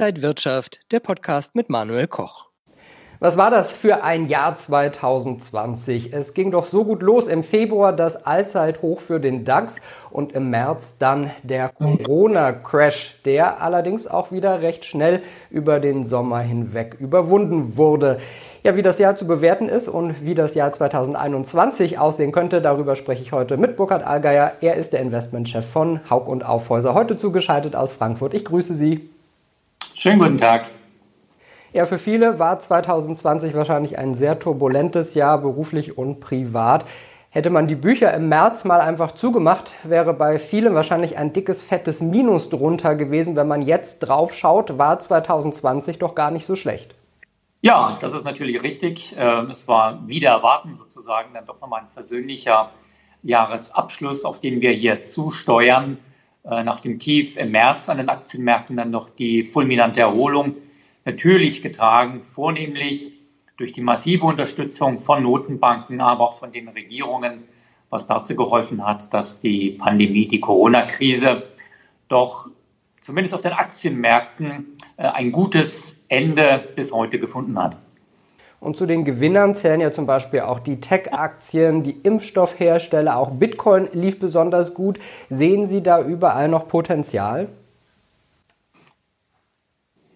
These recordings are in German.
Inside Wirtschaft, der Podcast mit Manuel Koch. Was war das für ein Jahr 2020? Es ging doch so gut los. Im Februar das Allzeithoch für den DAX und im März dann der Corona-Crash, der allerdings auch wieder recht schnell über den Sommer hinweg überwunden wurde. Ja, wie das Jahr zu bewerten ist und wie das Jahr 2021 aussehen könnte, darüber spreche ich heute mit Burkhard Allgeier. Er ist der Investmentchef von Haug und Aufhäuser, heute zugeschaltet aus Frankfurt. Ich grüße Sie. Schönen guten Tag. Ja, für viele war 2020 wahrscheinlich ein sehr turbulentes Jahr, beruflich und privat. Hätte man die Bücher im März mal einfach zugemacht, wäre bei vielen wahrscheinlich ein dickes, fettes Minus drunter gewesen. Wenn man jetzt drauf schaut, war 2020 doch gar nicht so schlecht. Ja, das ist natürlich richtig. Ähm, es war wieder erwarten sozusagen dann doch nochmal ein versöhnlicher Jahresabschluss, auf den wir hier zusteuern. Äh, nach dem Tief im März an den Aktienmärkten dann noch die fulminante Erholung natürlich getragen, vornehmlich durch die massive Unterstützung von Notenbanken, aber auch von den Regierungen, was dazu geholfen hat, dass die Pandemie, die Corona-Krise doch zumindest auf den Aktienmärkten äh, ein gutes Ende bis heute gefunden hat. Und zu den Gewinnern zählen ja zum Beispiel auch die Tech-Aktien, die Impfstoffhersteller, auch Bitcoin lief besonders gut. Sehen Sie da überall noch Potenzial?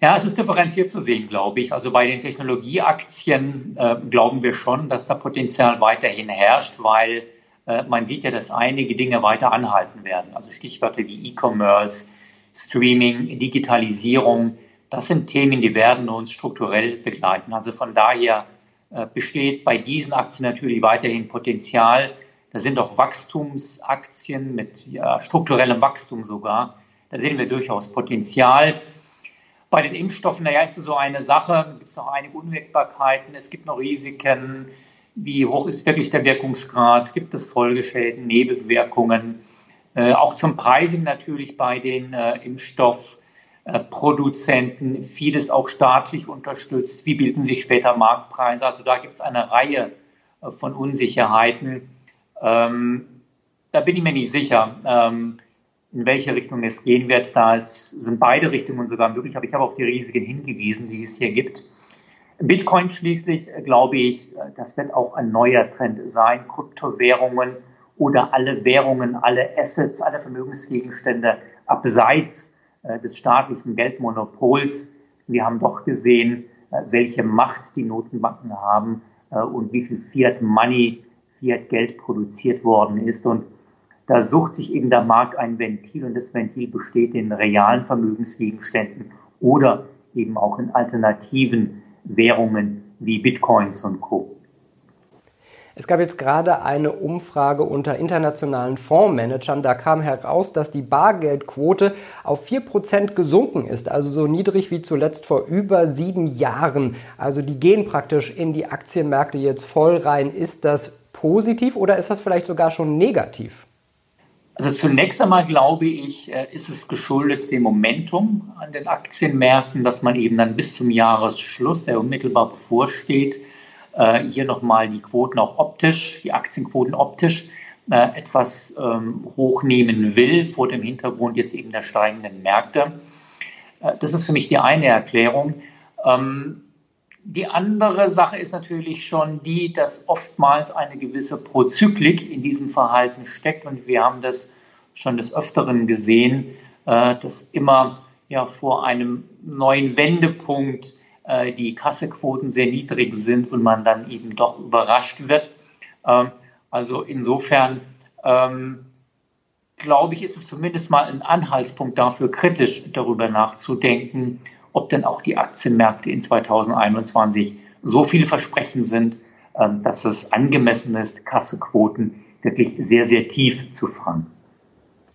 Ja, es ist differenziert zu sehen, glaube ich. Also bei den Technologieaktien äh, glauben wir schon, dass da Potenzial weiterhin herrscht, weil äh, man sieht ja, dass einige Dinge weiter anhalten werden. Also Stichworte wie E-Commerce, Streaming, Digitalisierung, das sind Themen, die werden uns strukturell begleiten. Also von daher äh, besteht bei diesen Aktien natürlich weiterhin Potenzial. Da sind auch Wachstumsaktien mit ja, strukturellem Wachstum sogar. Da sehen wir durchaus Potenzial. Bei den Impfstoffen, naja, ist es so eine Sache, gibt es noch einige Unwägbarkeiten, es gibt noch Risiken, wie hoch ist wirklich der Wirkungsgrad, gibt es Folgeschäden, Nebenwirkungen, äh, auch zum Pricing natürlich bei den äh, Impfstoffproduzenten, vieles auch staatlich unterstützt, wie bilden sich später Marktpreise, also da gibt es eine Reihe äh, von Unsicherheiten. Ähm, da bin ich mir nicht sicher. Ähm, in welche Richtung es gehen wird. Da ist, sind beide Richtungen sogar möglich, aber ich habe auf die Risiken hingewiesen, die es hier gibt. Bitcoin schließlich, äh, glaube ich, äh, das wird auch ein neuer Trend sein. Kryptowährungen oder alle Währungen, alle Assets, alle Vermögensgegenstände abseits äh, des staatlichen Geldmonopols. Wir haben doch gesehen, welche Macht die Notenbanken haben und wie viel Fiat Money, Fiat Geld produziert worden ist. Und da sucht sich eben der Markt ein Ventil und das Ventil besteht in realen Vermögensgegenständen oder eben auch in alternativen Währungen wie Bitcoins und Co. Es gab jetzt gerade eine Umfrage unter internationalen Fondsmanagern. Da kam heraus, dass die Bargeldquote auf 4% gesunken ist, also so niedrig wie zuletzt vor über sieben Jahren. Also die gehen praktisch in die Aktienmärkte jetzt voll rein. Ist das positiv oder ist das vielleicht sogar schon negativ? Also zunächst einmal glaube ich, äh, ist es geschuldet dem Momentum an den Aktienmärkten, dass man eben dann bis zum Jahresschluss, der unmittelbar bevorsteht, äh, hier nochmal die Quoten auch optisch, die Aktienquoten optisch äh, etwas ähm, hochnehmen will vor dem Hintergrund jetzt eben der steigenden Märkte. Das ist für mich die eine Erklärung. Ähm, die andere Sache ist natürlich schon die, dass oftmals eine gewisse Prozyklik in diesem Verhalten steckt und wir haben das schon des Öfteren gesehen, äh, dass immer ja vor einem neuen Wendepunkt äh, die Kassequoten sehr niedrig sind und man dann eben doch überrascht wird. Ähm, also insofern ähm, glaube ich, ist es zumindest mal ein Anhaltspunkt dafür, kritisch darüber nachzudenken, ob denn auch die Aktienmärkte in 2021 so vielversprechend sind, ähm, dass es angemessen ist, Kassequoten wirklich sehr, sehr tief zu fahren.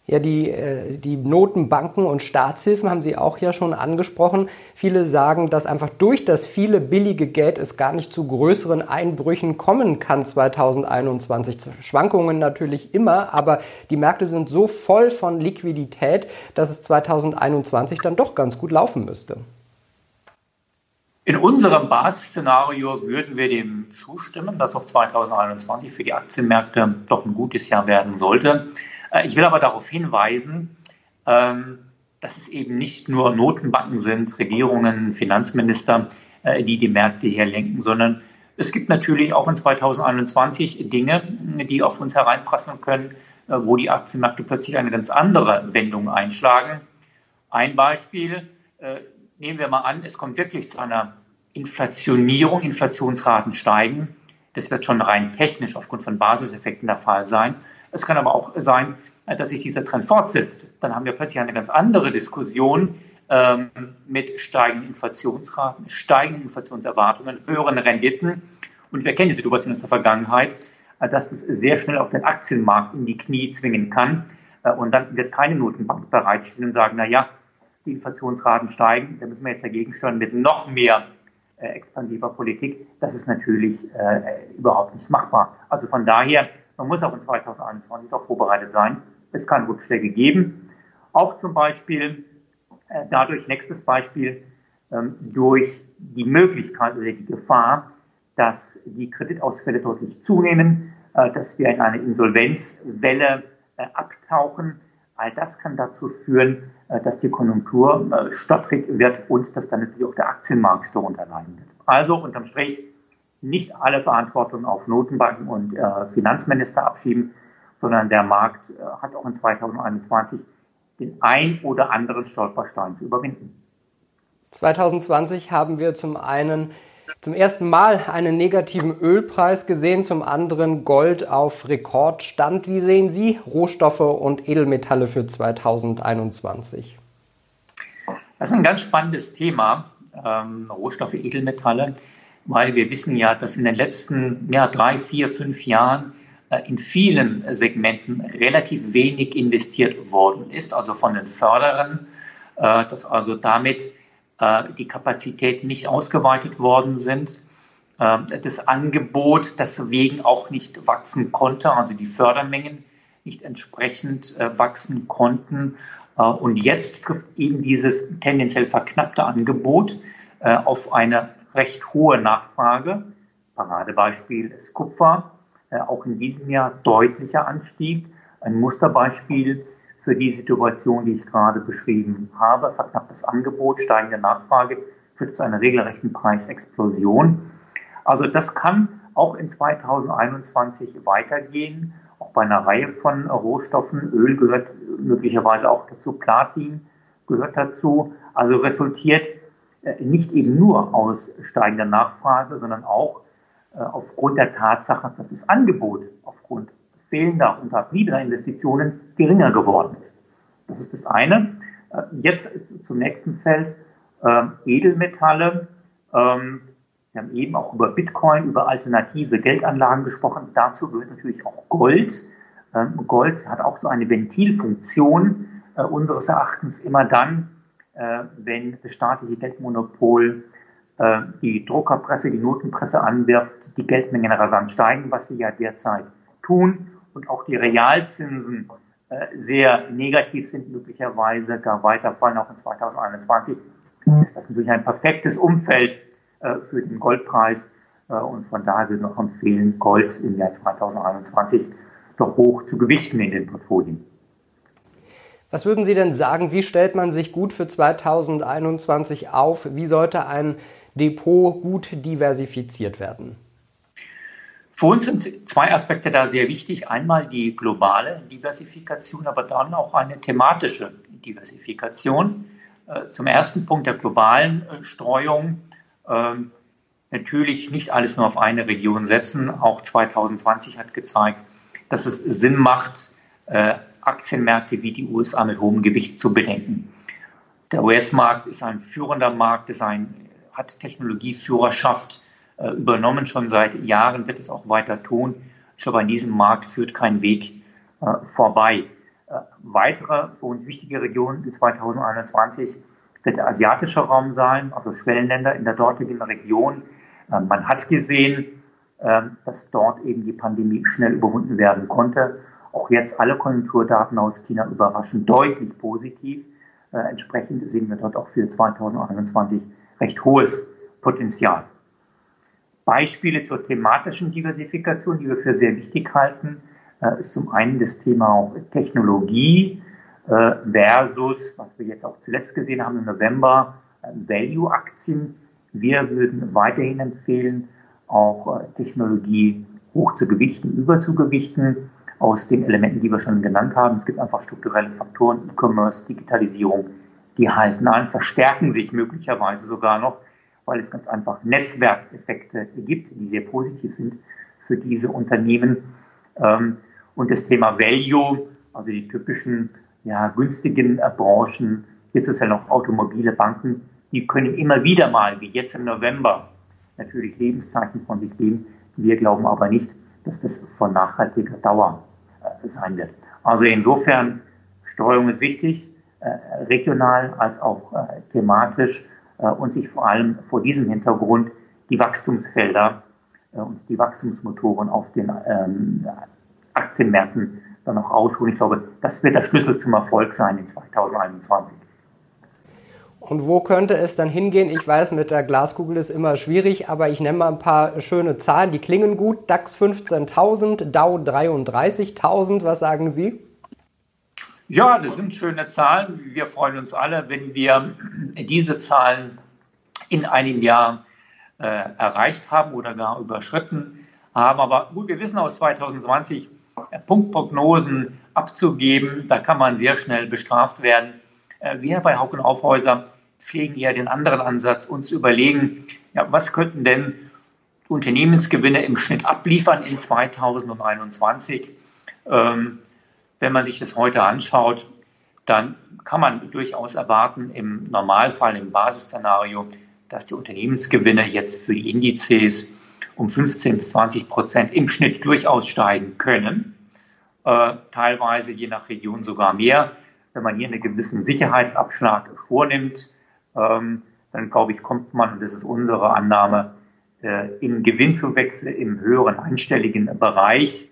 Ja, die, äh, die Notenbanken und Staatshilfen haben Sie auch ja schon angesprochen. Viele sagen, dass einfach durch das viele billige Geld es gar nicht zu größeren Einbrüchen kommen kann 2021. Schwankungen natürlich immer, aber die Märkte sind so voll von Liquidität, dass es 2021 dann doch ganz gut laufen müsste. In unserem Basisszenario würden wir dem zustimmen, dass auch 2021 für die Aktienmärkte doch ein gutes Jahr werden sollte. Äh, ich will aber darauf hinweisen, ähm, dass es eben nicht nur Notenbanken sind, Regierungen, Finanzminister, äh, die die Märkte hier lenken, sondern es gibt natürlich auch in 2021 Dinge, die auf uns hereinprasseln können, äh, wo die Aktienmärkte plötzlich eine ganz andere Wendung einschlagen. Ein Beispiel, nehmen wir mal an, es kommt wirklich zu einer Inflationierung, Inflationsraten steigen. Das wird schon rein technisch aufgrund von Basiseffekten der Fall sein. Es kann aber auch sein, dass sich dieser Trend fortsetzt. Dann haben wir plötzlich eine ganz andere Diskussion ähm, mit steigenden Inflationsraten, steigenden Inflationserwartungen, höheren Renditen. Und wir kennen die Situation aus der Vergangenheit, äh, dass es sehr schnell auch den Aktienmarkt in die Knie zwingen kann. Äh, und dann wird keine Notenbank bereitstehen und sagen, na ja, die Inflationsraten steigen, da müssen wir jetzt dagegen steuern mit noch mehr äh, expansiver Politik. Das ist natürlich äh, überhaupt nicht machbar. Also von daher, man muss auch in 2021 darauf vorbereitet sein. Es kann Rückschläge geben. Auch zum Beispiel äh, dadurch, nächstes Beispiel, ähm, durch die Möglichkeit oder die Gefahr, dass die Kreditausfälle deutlich zunehmen, äh, dass wir in eine Insolvenzwelle äh, abtauchen. All das kann dazu führen, äh, dass die Konjunktur äh, stottrig wird und dass dann natürlich auch der Aktienmarkt darunter leiden wird. Also unterm Strich nicht alle Verantwortung auf Notenbanken und äh, Finanzminister abschieben, sondern der Markt hat auch in 2021 den ein oder anderen Stolperstein zu überwinden. 2020 haben wir zum einen zum ersten Mal einen negativen Ölpreis gesehen, zum anderen Gold auf Rekordstand. Wie sehen Sie Rohstoffe und Edelmetalle für 2021? Das ist ein ganz spannendes Thema, ähm, Rohstoffe, Edelmetalle, weil wir wissen ja, dass in den letzten ja, drei, vier, fünf Jahren äh, in vielen Segmenten relativ wenig investiert worden ist, also von den Förderern, äh, dass also damit äh, die Kapazitäten nicht ausgeweitet worden sind. Das Angebot deswegen auch nicht wachsen konnte, also die Fördermengen nicht entsprechend wachsen konnten. Und jetzt trifft eben dieses tendenziell verknappte Angebot auf eine recht hohe Nachfrage. Paradebeispiel ist Kupfer, auch in diesem Jahr deutlicher Anstieg. Ein Musterbeispiel für die Situation, die ich gerade beschrieben habe. Verknapptes Angebot, steigende Nachfrage führt zu einer regelrechten Preisexplosion. Also das kann auch in 2021 weitergehen, auch bei einer Reihe von Rohstoffen. Öl gehört möglicherweise auch dazu, Platin gehört dazu. Also resultiert äh, nicht eben nur aus steigender Nachfrage, sondern auch äh, aufgrund der Tatsache, dass das Angebot aufgrund fehlender und verbliebener Investitionen geringer geworden ist. Das ist das eine. Äh, jetzt zum nächsten Feld, äh, Edelmetalle. Ähm, wir haben eben auch über Bitcoin, über alternative Geldanlagen gesprochen. Dazu gehört natürlich auch Gold. Ähm, Gold hat auch so eine Ventilfunktion äh, unseres Erachtens immer dann, äh, wenn das staatliche Geldmonopol äh, die Druckerpresse, die Notenpresse anwirft, die Geldmengen rasant steigen, was sie ja derzeit tun und auch die Realzinsen äh, sehr negativ sind, möglicherweise gar weiterfallen, auch in 2021, ist das natürlich ein perfektes Umfeld äh, für den Goldpreis. Äh, und von daher würde ich noch empfehlen, Gold im Jahr 2021 doch hoch zu gewichten in den Portfolien. Was würden Sie denn sagen, wie stellt man sich gut für 2021 auf? Wie sollte ein Depot gut diversifiziert werden? Für uns sind zwei Aspekte da sehr wichtig. Einmal die globale Diversifikation, aber dann auch eine thematische Diversifikation. Äh, zum ersten Punkt der globalen äh, Streuung. Ähm, natürlich nicht alles nur auf eine Region setzen. Auch 2020 hat gezeigt, dass es Sinn macht, äh, Aktienmärkte wie die USA mit hohem Gewicht zu bedenken. Der US-Markt ist ein führender Markt, ist ein, hat Technologieführerschaft äh, übernommen schon seit Jahren, wird es auch weiter tun. Ich glaube, an diesem Markt führt kein Weg äh, vorbei. Äh, weitere für uns wichtige Regionen in 2021 wird der asiatische Raum sein, also Schwellenländer in der dortigen Region. Äh, man hat gesehen, äh, dass dort eben die Pandemie schnell überwunden werden konnte. Auch jetzt alle Konjunkturdaten aus China überraschen deutlich positiv. Äh, entsprechend sehen wir dort auch für 2021 recht hohes Potenzial. Beispiele zur thematischen Diversifikation, die wir für sehr wichtig halten, äh, ist zum einen das Thema auch Technologie. äh, versus, was wir jetzt auch zuletzt gesehen haben im November, äh, Value-Aktien. Wir würden weiterhin empfehlen, auch äh, Technologie hoch zu gewichten, überzugewichten, aus den Elementen, die wir schon genannt haben. Es gibt einfach strukturelle Faktoren, E-Commerce, Digitalisierung, die halten an, verstärken sich möglicherweise sogar noch, weil es ganz einfach Netzwerkeffekte gibt, die sehr positiv sind für diese Unternehmen. Ähm, und das Thema Value, also die typischen ja, günstigen äh, Branchen, jetzt ist ja noch automobile Banken, die können immer wieder mal, wie jetzt im November, natürlich Lebenszeichen von sich geben. Wir glauben aber nicht, dass das von nachhaltiger Dauer sein wird. Also insofern, Steuerung ist wichtig, äh, regional als auch äh, thematisch und sich vor allem vor diesem Hintergrund die Wachstumsfelder und die Wachstumsmotoren auf den ähm, Aktienmärkten dann noch ausruhen. Ich glaube, das wird der Schlüssel zum Erfolg sein in 2021. Und wo könnte es dann hingehen? Ich weiß, mit der Glaskugel ist immer schwierig, aber ich nenne mal ein paar schöne Zahlen, die klingen gut. DAX 15.000, DAO 33.000, was sagen Sie? Ja, das sind schöne Zahlen. Wir freuen uns alle, wenn wir diese Zahlen in einem Jahr äh, erreicht haben oder gar überschritten haben. Aber gut, wir wissen aus 2020, äh, Punktprognosen abzugeben, da kann man sehr schnell bestraft werden. Äh, wir bei Hauck und Aufhäuser pflegen eher den anderen Ansatz, uns zu überlegen, ja, was könnten denn Unternehmensgewinne im Schnitt abliefern in 2021. Ähm, wenn man sich das heute anschaut, dann kann man durchaus erwarten, im Normalfall, im Basisszenario, dass die Unternehmensgewinne jetzt für die Indizes um 15 bis 20 Prozent im Schnitt durchaus steigen können. Äh, teilweise je nach Region sogar mehr wenn man hier einen gewissen Sicherheitsabschlag vornimmt, ähm, dann glaube ich, kommt man, und das ist unsere Annahme, äh, in Gewinnzuwächse im höheren einstelligen Bereich.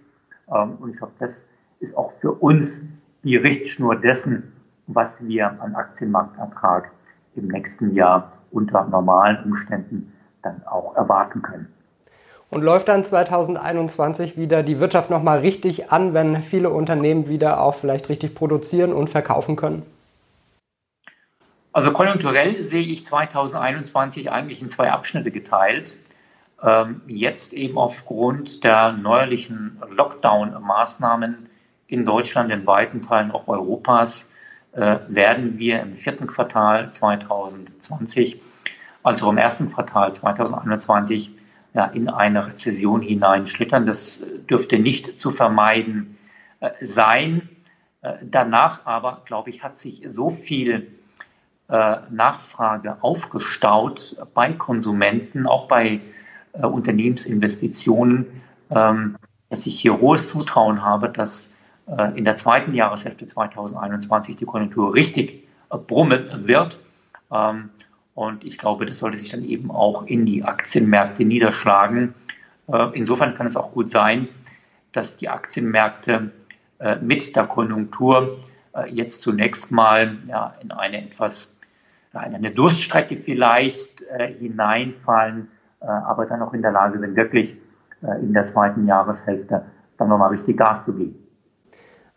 Ähm, und ich glaube, das ist auch für uns die Richtschnur dessen, was wir an Aktienmarktertrag im nächsten Jahr unter normalen Umständen dann auch erwarten können. Und läuft dann 2021 wieder die Wirtschaft nochmal richtig an, wenn viele Unternehmen wieder auch vielleicht richtig produzieren und verkaufen können? Also konjunkturell sehe ich 2021 eigentlich in zwei Abschnitte geteilt. Ähm, jetzt eben aufgrund der neuerlichen Lockdown-Maßnahmen in Deutschland, in weiten Teilen auch Europas, äh, werden wir im vierten Quartal 2020, also im ersten Quartal 2021, ja, in eine Rezession hineinschlittern. Das dürfte nicht zu vermeiden äh, sein. Äh, danach aber, glaube ich, hat sich so viel äh, Nachfrage aufgestaut bei Konsumenten, auch bei äh, Unternehmensinvestitionen, ähm, dass ich hier hohes Zutrauen habe, dass äh, in der zweiten Jahreshälfte 2021 die Konjunktur richtig äh, brummen wird. Ähm, und ich glaube, das sollte sich dann eben auch in die Aktienmärkte niederschlagen. Äh, insofern kann es auch gut sein, dass die Aktienmärkte äh, mit der Konjunktur äh, jetzt zunächst mal in eine etwas, in eine Durststrecke vielleicht hineinfallen, aber dann auch in der Lage sind, wirklich in der zweiten Jahreshälfte dann nochmal richtig Gas zu geben.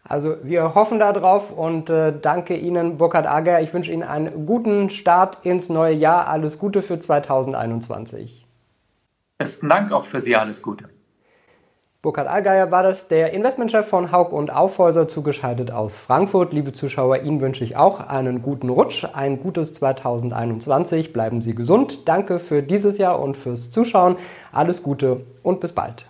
Also wir hoffen darauf und äh, danke Ihnen, Burkhard Ager. Ich wünsche Ihnen einen guten Start ins neue Jahr. Alles Gute für 2021. Besten Dank auch für Sie. Alles Gute. Burkhard Allgeier war das, der Investmentchef von Haug und Aufhäuser, zugeschaltet aus Frankfurt. Liebe Zuschauer, Ihnen wünsche ich auch einen guten Rutsch, ein gutes 2021. Bleiben Sie gesund. Danke für dieses Jahr und fürs Zuschauen. Alles Gute und bis bald.